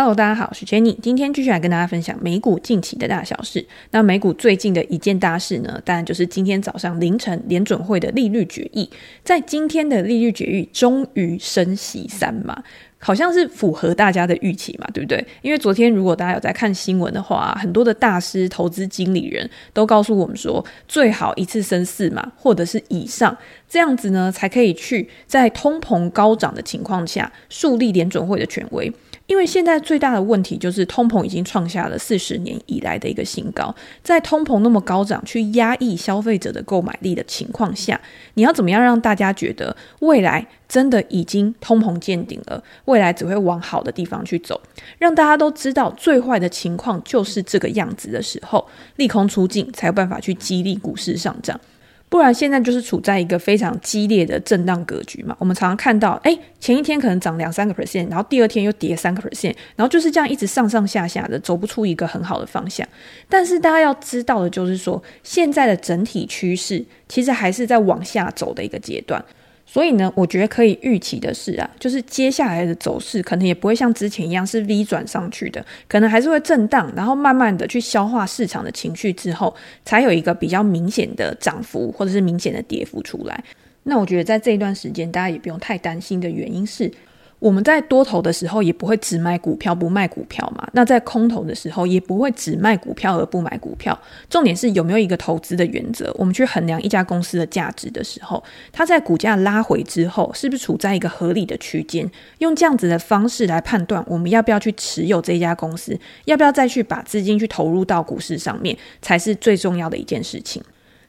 Hello，大家好，我是 Jenny，今天继续来跟大家分享美股近期的大小事。那美股最近的一件大事呢，当然就是今天早上凌晨联准会的利率决议。在今天的利率决议，终于升息三码，好像是符合大家的预期嘛，对不对？因为昨天如果大家有在看新闻的话，很多的大师、投资经理人都告诉我们说，最好一次升四码或者是以上，这样子呢，才可以去在通膨高涨的情况下树立联准会的权威。因为现在最大的问题就是通膨已经创下了四十年以来的一个新高，在通膨那么高涨、去压抑消费者的购买力的情况下，你要怎么样让大家觉得未来真的已经通膨见顶了，未来只会往好的地方去走，让大家都知道最坏的情况就是这个样子的时候，利空出尽才有办法去激励股市上涨。不然现在就是处在一个非常激烈的震荡格局嘛。我们常常看到，哎，前一天可能涨两三个 percent，然后第二天又跌三个 percent，然后就是这样一直上上下下的，走不出一个很好的方向。但是大家要知道的就是说，现在的整体趋势其实还是在往下走的一个阶段。所以呢，我觉得可以预期的是啊，就是接下来的走势可能也不会像之前一样是 V 转上去的，可能还是会震荡，然后慢慢的去消化市场的情绪之后，才有一个比较明显的涨幅或者是明显的跌幅出来。那我觉得在这一段时间，大家也不用太担心的原因是。我们在多头的时候也不会只买股票不卖股票嘛，那在空头的时候也不会只卖股票而不买股票。重点是有没有一个投资的原则？我们去衡量一家公司的价值的时候，它在股价拉回之后，是不是处在一个合理的区间？用这样子的方式来判断我们要不要去持有这家公司，要不要再去把资金去投入到股市上面，才是最重要的一件事情。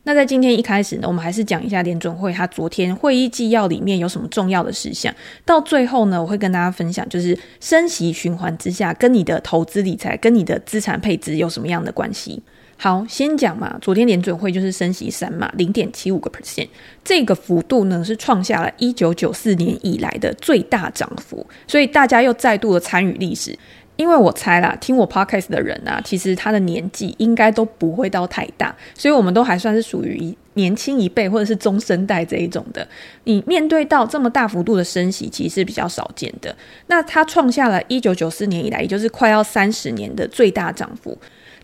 那在今天一开始呢，我们还是讲一下联准会它昨天会议纪要里面有什么重要的事项。到最后呢，我会跟大家分享，就是升息循环之下，跟你的投资理财、跟你的资产配置有什么样的关系。好，先讲嘛，昨天联准会就是升息三嘛，零点七五个 percent，这个幅度呢是创下了一九九四年以来的最大涨幅，所以大家又再度的参与历史。因为我猜啦，听我 podcast 的人啊，其实他的年纪应该都不会到太大，所以我们都还算是属于年轻一辈或者是中生代这一种的。你面对到这么大幅度的升息，其实是比较少见的。那他创下了一九九四年以来，也就是快要三十年的最大涨幅。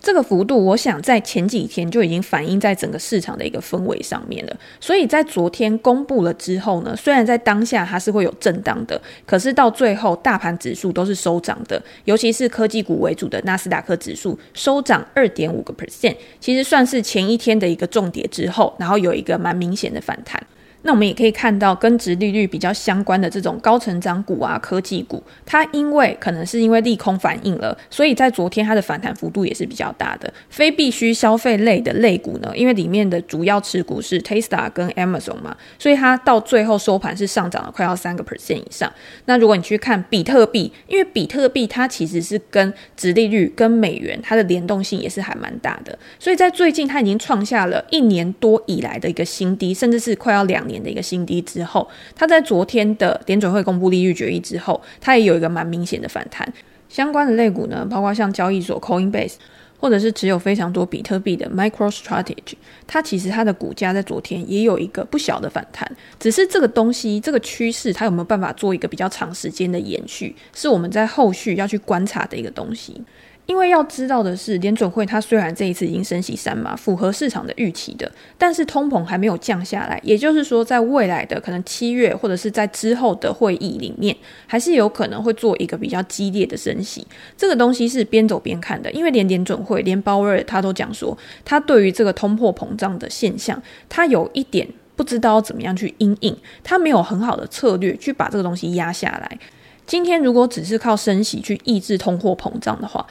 这个幅度，我想在前几天就已经反映在整个市场的一个氛围上面了。所以在昨天公布了之后呢，虽然在当下它是会有震荡的，可是到最后大盘指数都是收涨的，尤其是科技股为主的纳斯达克指数收涨二点五个 percent，其实算是前一天的一个重跌之后，然后有一个蛮明显的反弹。那我们也可以看到，跟殖利率比较相关的这种高成长股啊，科技股，它因为可能是因为利空反应了，所以在昨天它的反弹幅度也是比较大的。非必需消费类的类股呢，因为里面的主要持股是 Tesla 跟 Amazon 嘛，所以它到最后收盘是上涨了快要三个 percent 以上。那如果你去看比特币，因为比特币它其实是跟殖利率跟美元它的联动性也是还蛮大的，所以在最近它已经创下了一年多以来的一个新低，甚至是快要两年的一个新低之后，它在昨天的联准会公布利率决议之后，它也有一个蛮明显的反弹。相关的类股呢，包括像交易所 Coinbase，或者是持有非常多比特币的 MicroStrategy，它其实它的股价在昨天也有一个不小的反弹。只是这个东西，这个趋势它有没有办法做一个比较长时间的延续，是我们在后续要去观察的一个东西。因为要知道的是，联准会它虽然这一次已经升息三码，符合市场的预期的，但是通膨还没有降下来。也就是说，在未来的可能七月或者是在之后的会议里面，还是有可能会做一个比较激烈的升息。这个东西是边走边看的，因为连联准会连鲍威尔他都讲说，他对于这个通货膨胀的现象，他有一点不知道怎么样去因应，他没有很好的策略去把这个东西压下来。今天如果只是靠升息去抑制通货膨胀的话，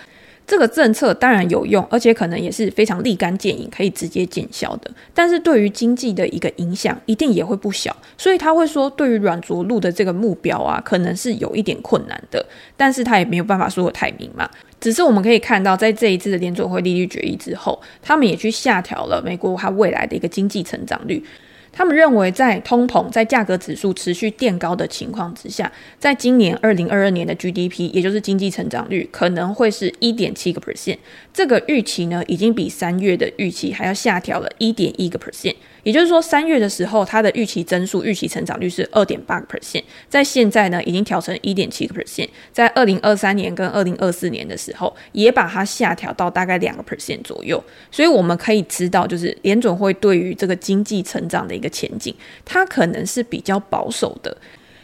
这个政策当然有用，而且可能也是非常立竿见影，可以直接见效的。但是对于经济的一个影响，一定也会不小。所以他会说，对于软着陆的这个目标啊，可能是有一点困难的。但是他也没有办法说得太明嘛。只是我们可以看到，在这一次的联准会利率决议之后，他们也去下调了美国它未来的一个经济成长率。他们认为，在通膨、在价格指数持续垫高的情况之下，在今年二零二二年的 GDP，也就是经济成长率，可能会是一点七个 percent。这个预期呢，已经比三月的预期还要下调了一点一个 percent。也就是说，三月的时候，它的预期增速、预期成长率是二点八个 percent，在现在呢，已经调成一点七个 percent。在二零二三年跟二零二四年的时候，也把它下调到大概两个 percent 左右。所以我们可以知道，就是联准会对于这个经济成长的一前景，它可能是比较保守的，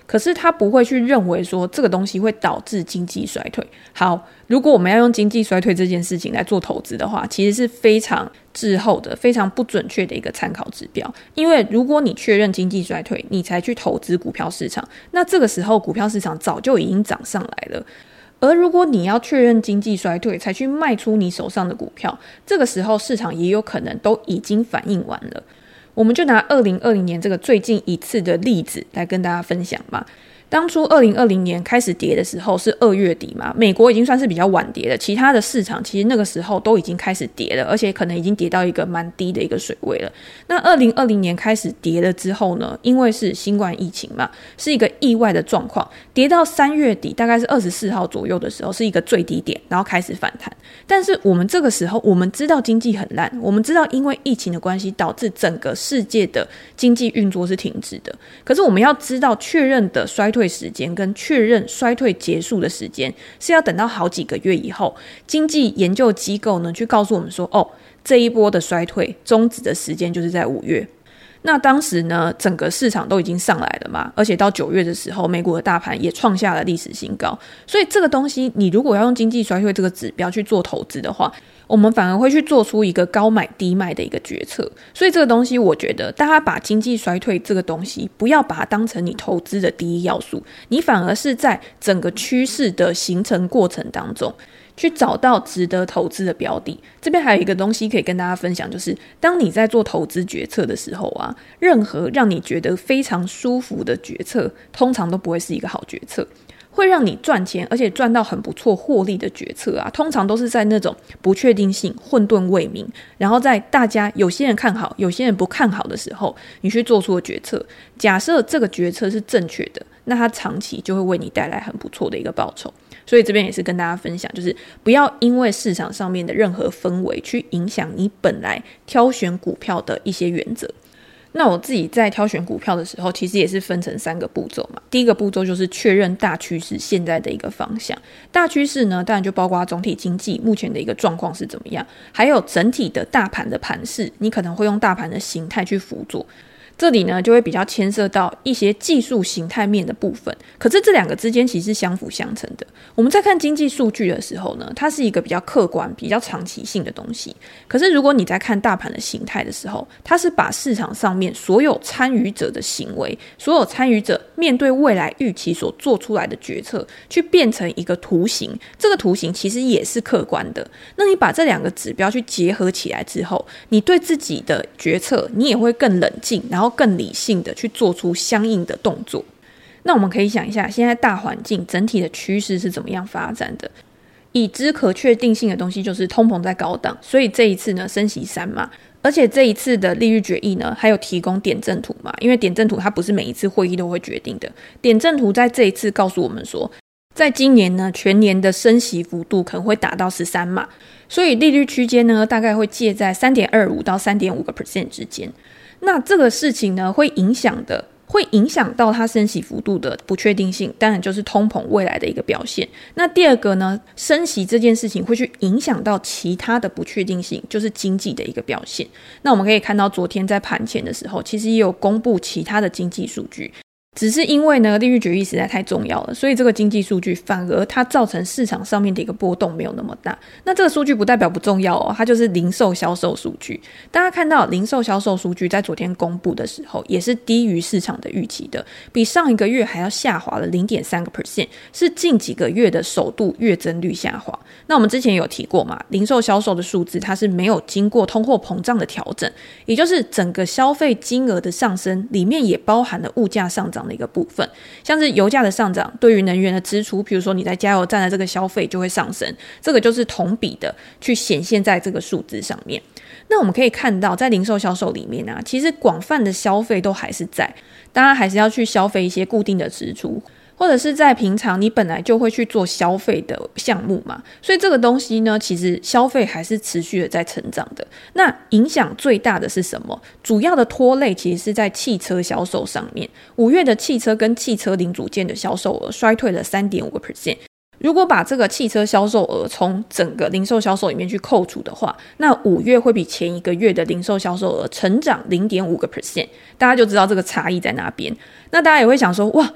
可是他不会去认为说这个东西会导致经济衰退。好，如果我们要用经济衰退这件事情来做投资的话，其实是非常滞后的、非常不准确的一个参考指标。因为如果你确认经济衰退，你才去投资股票市场，那这个时候股票市场早就已经涨上来了。而如果你要确认经济衰退才去卖出你手上的股票，这个时候市场也有可能都已经反应完了。我们就拿二零二零年这个最近一次的例子来跟大家分享吧。当初二零二零年开始跌的时候是二月底嘛，美国已经算是比较晚跌了，其他的市场其实那个时候都已经开始跌了，而且可能已经跌到一个蛮低的一个水位了。那二零二零年开始跌了之后呢，因为是新冠疫情嘛，是一个意外的状况，跌到三月底大概是二十四号左右的时候是一个最低点，然后开始反弹。但是我们这个时候我们知道经济很烂，我们知道因为疫情的关系导致整个世界的经济运作是停止的。可是我们要知道确认的衰退。退时间跟确认衰退结束的时间是要等到好几个月以后，经济研究机构呢去告诉我们说，哦，这一波的衰退终止的时间就是在五月。那当时呢，整个市场都已经上来了嘛，而且到九月的时候，美国的大盘也创下了历史新高。所以这个东西，你如果要用经济衰退这个指标去做投资的话，我们反而会去做出一个高买低卖的一个决策。所以这个东西，我觉得大家把经济衰退这个东西，不要把它当成你投资的第一要素，你反而是在整个趋势的形成过程当中。去找到值得投资的标的。这边还有一个东西可以跟大家分享，就是当你在做投资决策的时候啊，任何让你觉得非常舒服的决策，通常都不会是一个好决策。会让你赚钱，而且赚到很不错获利的决策啊，通常都是在那种不确定性、混沌未明，然后在大家有些人看好、有些人不看好的时候，你去做出的决策。假设这个决策是正确的，那它长期就会为你带来很不错的一个报酬。所以这边也是跟大家分享，就是不要因为市场上面的任何氛围去影响你本来挑选股票的一些原则。那我自己在挑选股票的时候，其实也是分成三个步骤嘛。第一个步骤就是确认大趋势现在的一个方向。大趋势呢，当然就包括总体经济目前的一个状况是怎么样，还有整体的大盘的盘势，你可能会用大盘的形态去辅佐。这里呢，就会比较牵涉到一些技术形态面的部分。可是这两个之间其实是相辅相成的。我们在看经济数据的时候呢，它是一个比较客观、比较长期性的东西。可是如果你在看大盘的形态的时候，它是把市场上面所有参与者的行为、所有参与者面对未来预期所做出来的决策，去变成一个图形。这个图形其实也是客观的。那你把这两个指标去结合起来之后，你对自己的决策，你也会更冷静，然后。更理性的去做出相应的动作。那我们可以想一下，现在大环境整体的趋势是怎么样发展的？已知可确定性的东西就是通膨在高档，所以这一次呢升息三嘛，而且这一次的利率决议呢还有提供点阵图嘛？因为点阵图它不是每一次会议都会决定的，点阵图在这一次告诉我们说，在今年呢全年的升息幅度可能会达到十三嘛，所以利率区间呢大概会介在三点二五到三点五个 percent 之间。那这个事情呢，会影响的，会影响到它升息幅度的不确定性，当然就是通膨未来的一个表现。那第二个呢，升息这件事情会去影响到其他的不确定性，就是经济的一个表现。那我们可以看到，昨天在盘前的时候，其实也有公布其他的经济数据。只是因为呢，利率决议实在太重要了，所以这个经济数据反而它造成市场上面的一个波动没有那么大。那这个数据不代表不重要哦，它就是零售销售数据。大家看到零售销售数据在昨天公布的时候，也是低于市场的预期的，比上一个月还要下滑了零点三个 percent，是近几个月的首度月增率下滑。那我们之前有提过嘛，零售销售的数字它是没有经过通货膨胀的调整，也就是整个消费金额的上升里面也包含了物价上涨的一个部分，像是油价的上涨，对于能源的支出，比如说你在加油站的这个消费就会上升，这个就是同比的去显现在这个数字上面。那我们可以看到，在零售销售里面呢，其实广泛的消费都还是在，当然还是要去消费一些固定的支出。或者是在平常你本来就会去做消费的项目嘛，所以这个东西呢，其实消费还是持续的在成长的。那影响最大的是什么？主要的拖累其实是在汽车销售上面。五月的汽车跟汽车零组件的销售额衰退了三点五个 percent。如果把这个汽车销售额从整个零售销售里面去扣除的话，那五月会比前一个月的零售销售额成长零点五个 percent。大家就知道这个差异在哪边。那大家也会想说，哇。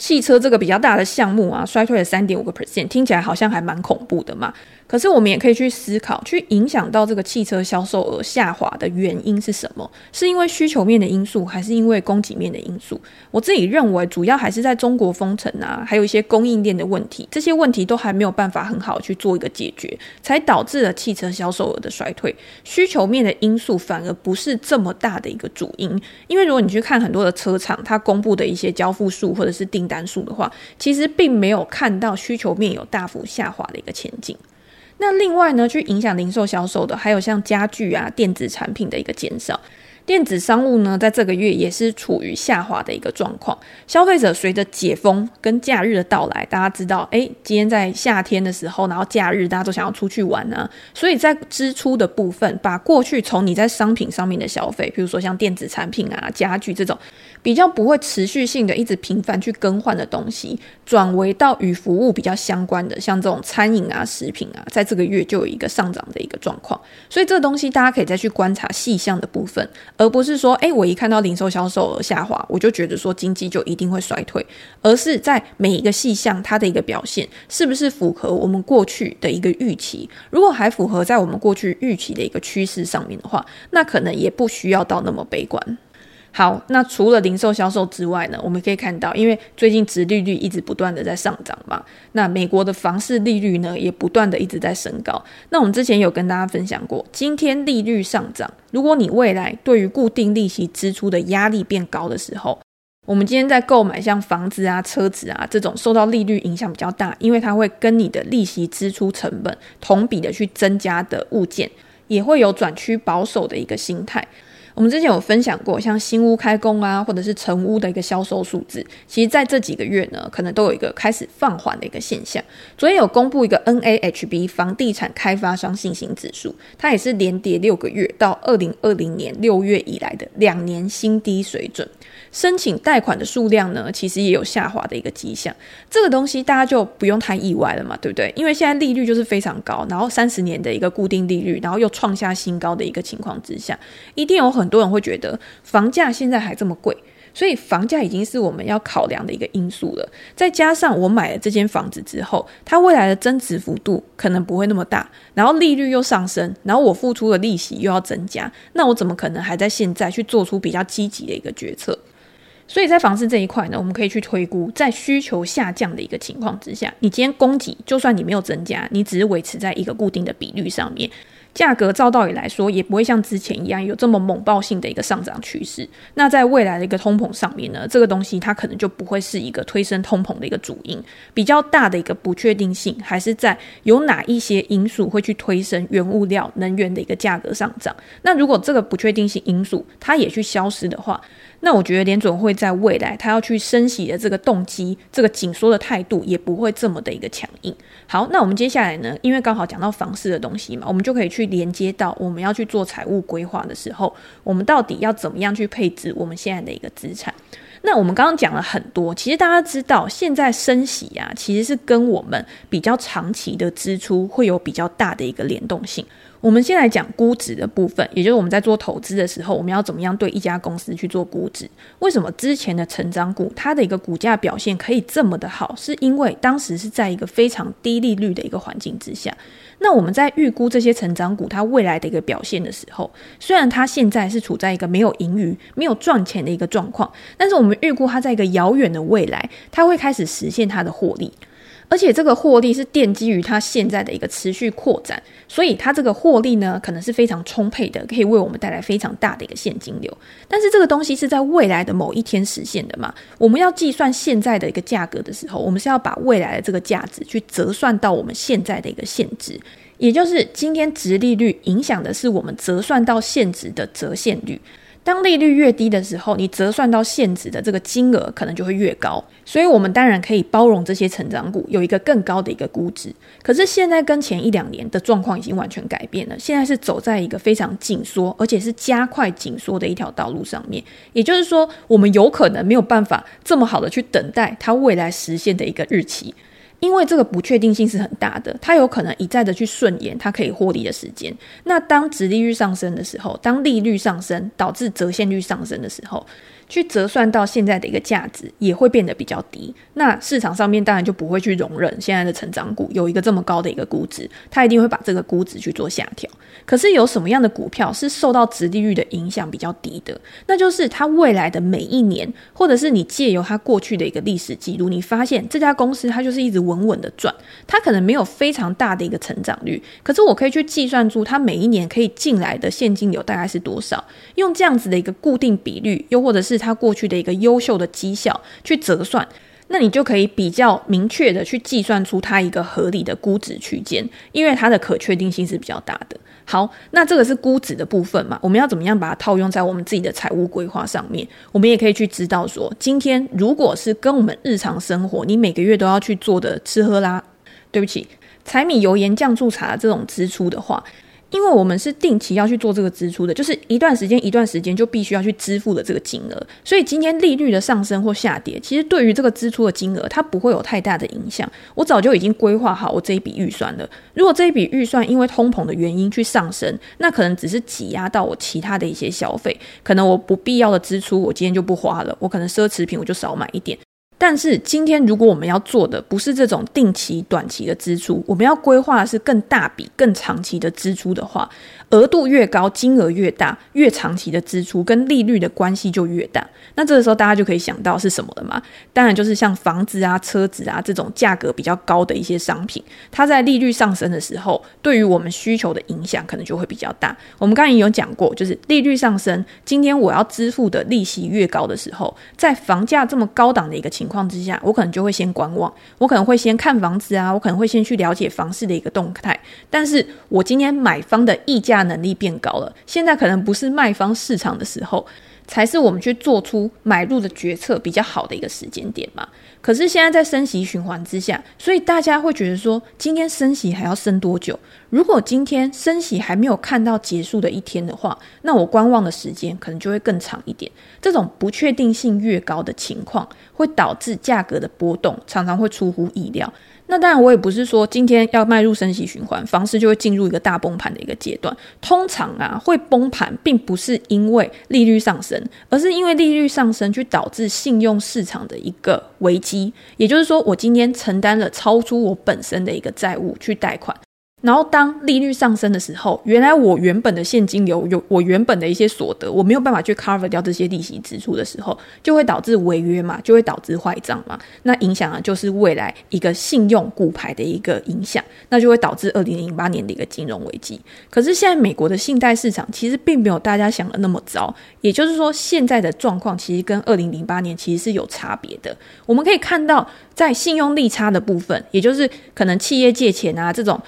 汽车这个比较大的项目啊，衰退了三点五个 percent，听起来好像还蛮恐怖的嘛。可是我们也可以去思考，去影响到这个汽车销售额下滑的原因是什么？是因为需求面的因素，还是因为供给面的因素？我自己认为，主要还是在中国封城啊，还有一些供应链的问题，这些问题都还没有办法很好去做一个解决，才导致了汽车销售额的衰退。需求面的因素反而不是这么大的一个主因，因为如果你去看很多的车厂，它公布的一些交付数或者是订单数的话，其实并没有看到需求面有大幅下滑的一个前景。那另外呢，去影响零售销售的，还有像家具啊、电子产品的一个减少。电子商务呢，在这个月也是处于下滑的一个状况。消费者随着解封跟假日的到来，大家知道，诶，今天在夏天的时候，然后假日大家都想要出去玩啊，所以在支出的部分，把过去从你在商品上面的消费，比如说像电子产品啊、家具这种比较不会持续性的一直频繁去更换的东西，转为到与服务比较相关的，像这种餐饮啊、食品啊，在这个月就有一个上涨的一个状况。所以这个东西大家可以再去观察细项的部分。而不是说，诶，我一看到零售销售额下滑，我就觉得说经济就一定会衰退，而是在每一个细项它的一个表现，是不是符合我们过去的一个预期？如果还符合在我们过去预期的一个趋势上面的话，那可能也不需要到那么悲观。好，那除了零售销售之外呢，我们可以看到，因为最近殖利率一直不断的在上涨嘛，那美国的房市利率呢也不断的一直在升高。那我们之前有跟大家分享过，今天利率上涨，如果你未来对于固定利息支出的压力变高的时候，我们今天在购买像房子啊、车子啊这种受到利率影响比较大，因为它会跟你的利息支出成本同比的去增加的物件，也会有转趋保守的一个心态。我们之前有分享过，像新屋开工啊，或者是成屋的一个销售数字，其实在这几个月呢，可能都有一个开始放缓的一个现象。昨天有公布一个 NAHB 房地产开发商信心指数，它也是连跌六个月，到二零二零年六月以来的两年新低水准。申请贷款的数量呢，其实也有下滑的一个迹象。这个东西大家就不用太意外了嘛，对不对？因为现在利率就是非常高，然后三十年的一个固定利率，然后又创下新高的一个情况之下，一定有很多人会觉得房价现在还这么贵，所以房价已经是我们要考量的一个因素了。再加上我买了这间房子之后，它未来的增值幅度可能不会那么大，然后利率又上升，然后我付出的利息又要增加，那我怎么可能还在现在去做出比较积极的一个决策？所以在房市这一块呢，我们可以去推估，在需求下降的一个情况之下，你今天供给就算你没有增加，你只是维持在一个固定的比率上面。价格照道理来说，也不会像之前一样有这么猛爆性的一个上涨趋势。那在未来的一个通膨上面呢，这个东西它可能就不会是一个推升通膨的一个主因。比较大的一个不确定性，还是在有哪一些因素会去推升原物料、能源的一个价格上涨。那如果这个不确定性因素它也去消失的话，那我觉得联准会在未来它要去升息的这个动机、这个紧缩的态度也不会这么的一个强硬。好，那我们接下来呢，因为刚好讲到房市的东西嘛，我们就可以去去连接到我们要去做财务规划的时候，我们到底要怎么样去配置我们现在的一个资产？那我们刚刚讲了很多，其实大家知道，现在升息啊，其实是跟我们比较长期的支出会有比较大的一个联动性。我们先来讲估值的部分，也就是我们在做投资的时候，我们要怎么样对一家公司去做估值？为什么之前的成长股它的一个股价表现可以这么的好？是因为当时是在一个非常低利率的一个环境之下。那我们在预估这些成长股它未来的一个表现的时候，虽然它现在是处在一个没有盈余、没有赚钱的一个状况，但是我们预估它在一个遥远的未来，它会开始实现它的获利。而且这个获利是奠基于它现在的一个持续扩展，所以它这个获利呢，可能是非常充沛的，可以为我们带来非常大的一个现金流。但是这个东西是在未来的某一天实现的嘛？我们要计算现在的一个价格的时候，我们是要把未来的这个价值去折算到我们现在的一个现值，也就是今天殖利率影响的是我们折算到现值的折现率。当利率越低的时候，你折算到现值的这个金额可能就会越高，所以我们当然可以包容这些成长股有一个更高的一个估值。可是现在跟前一两年的状况已经完全改变了，现在是走在一个非常紧缩，而且是加快紧缩的一条道路上面。也就是说，我们有可能没有办法这么好的去等待它未来实现的一个日期。因为这个不确定性是很大的，它有可能一再的去顺延它可以获利的时间。那当殖利率上升的时候，当利率上升导致折现率上升的时候，去折算到现在的一个价值也会变得比较低，那市场上面当然就不会去容忍现在的成长股有一个这么高的一个估值，它一定会把这个估值去做下调。可是有什么样的股票是受到值利率的影响比较低的？那就是它未来的每一年，或者是你借由它过去的一个历史记录，你发现这家公司它就是一直稳稳的赚，它可能没有非常大的一个成长率，可是我可以去计算出它每一年可以进来的现金流大概是多少，用这样子的一个固定比率，又或者是它过去的一个优秀的绩效去折算，那你就可以比较明确的去计算出它一个合理的估值区间，因为它的可确定性是比较大的。好，那这个是估值的部分嘛，我们要怎么样把它套用在我们自己的财务规划上面？我们也可以去知道说，今天如果是跟我们日常生活，你每个月都要去做的吃喝拉，对不起，柴米油盐酱醋茶这种支出的话。因为我们是定期要去做这个支出的，就是一段时间一段时间就必须要去支付的这个金额，所以今天利率的上升或下跌，其实对于这个支出的金额，它不会有太大的影响。我早就已经规划好我这一笔预算了。如果这一笔预算因为通膨的原因去上升，那可能只是挤压到我其他的一些消费，可能我不必要的支出我今天就不花了，我可能奢侈品我就少买一点。但是今天，如果我们要做的不是这种定期、短期的支出，我们要规划的是更大笔、更长期的支出的话，额度越高，金额越大，越长期的支出跟利率的关系就越大。那这个时候，大家就可以想到是什么了吗？当然就是像房子啊、车子啊这种价格比较高的一些商品，它在利率上升的时候，对于我们需求的影响可能就会比较大。我们刚才也有讲过，就是利率上升，今天我要支付的利息越高的时候，在房价这么高档的一个情况。之下，我可能就会先观望，我可能会先看房子啊，我可能会先去了解房市的一个动态。但是我今天买方的议价能力变高了，现在可能不是卖方市场的时候。才是我们去做出买入的决策比较好的一个时间点嘛。可是现在在升息循环之下，所以大家会觉得说，今天升息还要升多久？如果今天升息还没有看到结束的一天的话，那我观望的时间可能就会更长一点。这种不确定性越高的情况，会导致价格的波动常常会出乎意料。那当然，我也不是说今天要迈入升息循环，房市就会进入一个大崩盘的一个阶段。通常啊，会崩盘并不是因为利率上升，而是因为利率上升去导致信用市场的一个危机。也就是说，我今天承担了超出我本身的一个债务去贷款。然后当利率上升的时候，原来我原本的现金流有我原本的一些所得，我没有办法去 cover 掉这些利息支出的时候，就会导致违约嘛，就会导致坏账嘛。那影响啊，就是未来一个信用骨牌的一个影响，那就会导致二零零八年的一个金融危机。可是现在美国的信贷市场其实并没有大家想的那么糟，也就是说现在的状况其实跟二零零八年其实是有差别的。我们可以看到，在信用利差的部分，也就是可能企业借钱啊这种。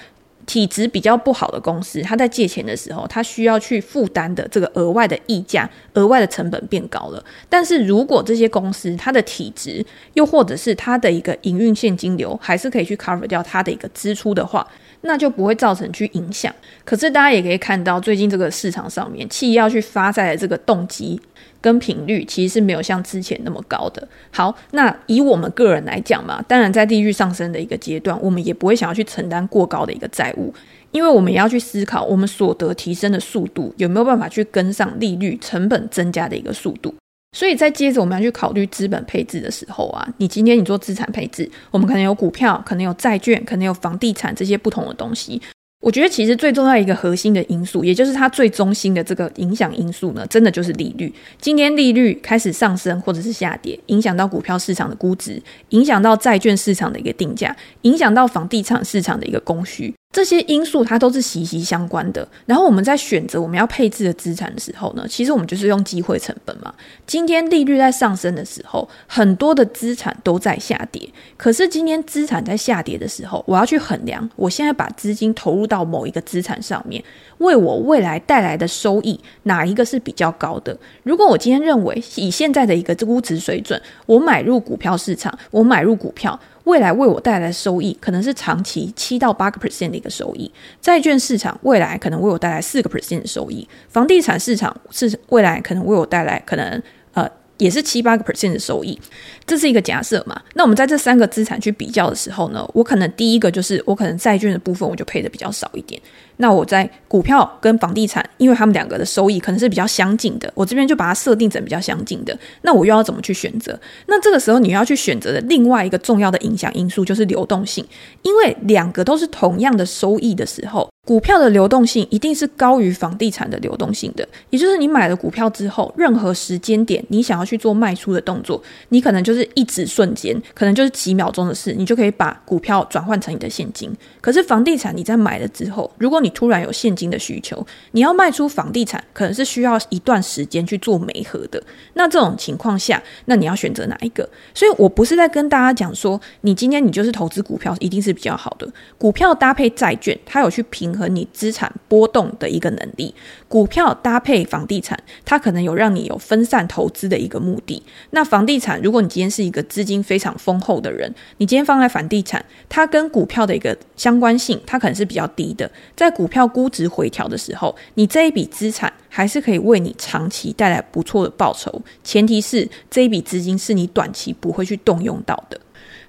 体质比较不好的公司，他在借钱的时候，他需要去负担的这个额外的溢价、额外的成本变高了。但是如果这些公司它的体质，又或者是它的一个营运现金流，还是可以去 cover 掉它的一个支出的话，那就不会造成去影响。可是大家也可以看到，最近这个市场上面，企业要去发债的这个动机。跟频率其实是没有像之前那么高的。好，那以我们个人来讲嘛，当然在利率上升的一个阶段，我们也不会想要去承担过高的一个债务，因为我们也要去思考我们所得提升的速度有没有办法去跟上利率成本增加的一个速度。所以，在接着我们要去考虑资本配置的时候啊，你今天你做资产配置，我们可能有股票，可能有债券，可能有房地产这些不同的东西。我觉得其实最重要一个核心的因素，也就是它最中心的这个影响因素呢，真的就是利率。今天利率开始上升或者是下跌，影响到股票市场的估值，影响到债券市场的一个定价，影响到房地产市场的一个供需。这些因素它都是息息相关的。然后我们在选择我们要配置的资产的时候呢，其实我们就是用机会成本嘛。今天利率在上升的时候，很多的资产都在下跌。可是今天资产在下跌的时候，我要去衡量，我现在把资金投入到某一个资产上面，为我未来带来的收益哪一个是比较高的？如果我今天认为以现在的一个估值水准，我买入股票市场，我买入股票。未来为我带来收益可能是长期七到八个 percent 的一个收益，债券市场未来可能为我带来四个 percent 的收益，房地产市场是未来可能为我带来可能呃也是七八个 percent 的收益，这是一个假设嘛？那我们在这三个资产去比较的时候呢，我可能第一个就是我可能债券的部分我就配的比较少一点。那我在股票跟房地产，因为他们两个的收益可能是比较相近的，我这边就把它设定成比较相近的。那我又要怎么去选择？那这个时候你要去选择的另外一个重要的影响因素就是流动性，因为两个都是同样的收益的时候，股票的流动性一定是高于房地产的流动性的。也就是你买了股票之后，任何时间点你想要去做卖出的动作，你可能就是一指瞬间，可能就是几秒钟的事，你就可以把股票转换成你的现金。可是房地产你在买了之后，如果你突然有现金的需求，你要卖出房地产，可能是需要一段时间去做媒合的。那这种情况下，那你要选择哪一个？所以我不是在跟大家讲说，你今天你就是投资股票一定是比较好的。股票搭配债券，它有去平衡你资产波动的一个能力。股票搭配房地产，它可能有让你有分散投资的一个目的。那房地产，如果你今天是一个资金非常丰厚的人，你今天放在房地产，它跟股票的一个相关性，它可能是比较低的。在股票估值回调的时候，你这一笔资产还是可以为你长期带来不错的报酬，前提是这一笔资金是你短期不会去动用到的。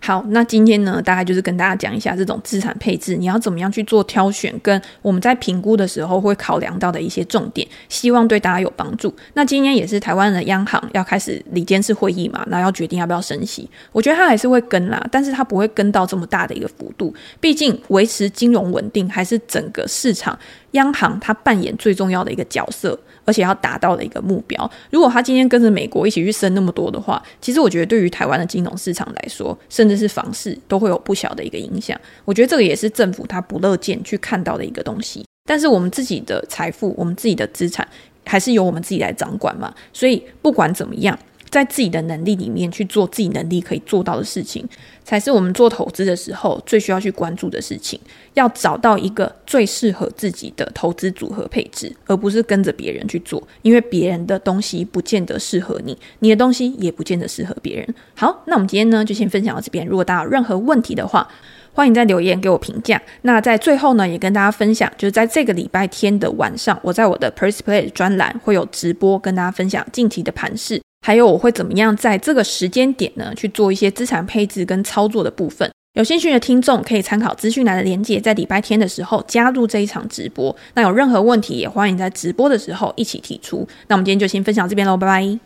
好，那今天呢，大概就是跟大家讲一下这种资产配置，你要怎么样去做挑选，跟我们在评估的时候会考量到的一些重点，希望对大家有帮助。那今天也是台湾的央行要开始里监事会议嘛，那要决定要不要升息，我觉得它还是会跟啦，但是它不会跟到这么大的一个幅度，毕竟维持金融稳定还是整个市场央行它扮演最重要的一个角色。而且要达到的一个目标，如果他今天跟着美国一起去升那么多的话，其实我觉得对于台湾的金融市场来说，甚至是房市都会有不小的一个影响。我觉得这个也是政府他不乐见去看到的一个东西。但是我们自己的财富，我们自己的资产，还是由我们自己来掌管嘛。所以不管怎么样。在自己的能力里面去做自己能力可以做到的事情，才是我们做投资的时候最需要去关注的事情。要找到一个最适合自己的投资组合配置，而不是跟着别人去做，因为别人的东西不见得适合你，你的东西也不见得适合别人。好，那我们今天呢就先分享到这边。如果大家有任何问题的话，欢迎在留言给我评价。那在最后呢，也跟大家分享，就是在这个礼拜天的晚上，我在我的 PersPlay 专栏会有直播，跟大家分享近期的盘势。还有我会怎么样在这个时间点呢去做一些资产配置跟操作的部分？有兴趣的听众可以参考资讯栏的连接，在礼拜天的时候加入这一场直播。那有任何问题也欢迎在直播的时候一起提出。那我们今天就先分享这边喽，拜拜。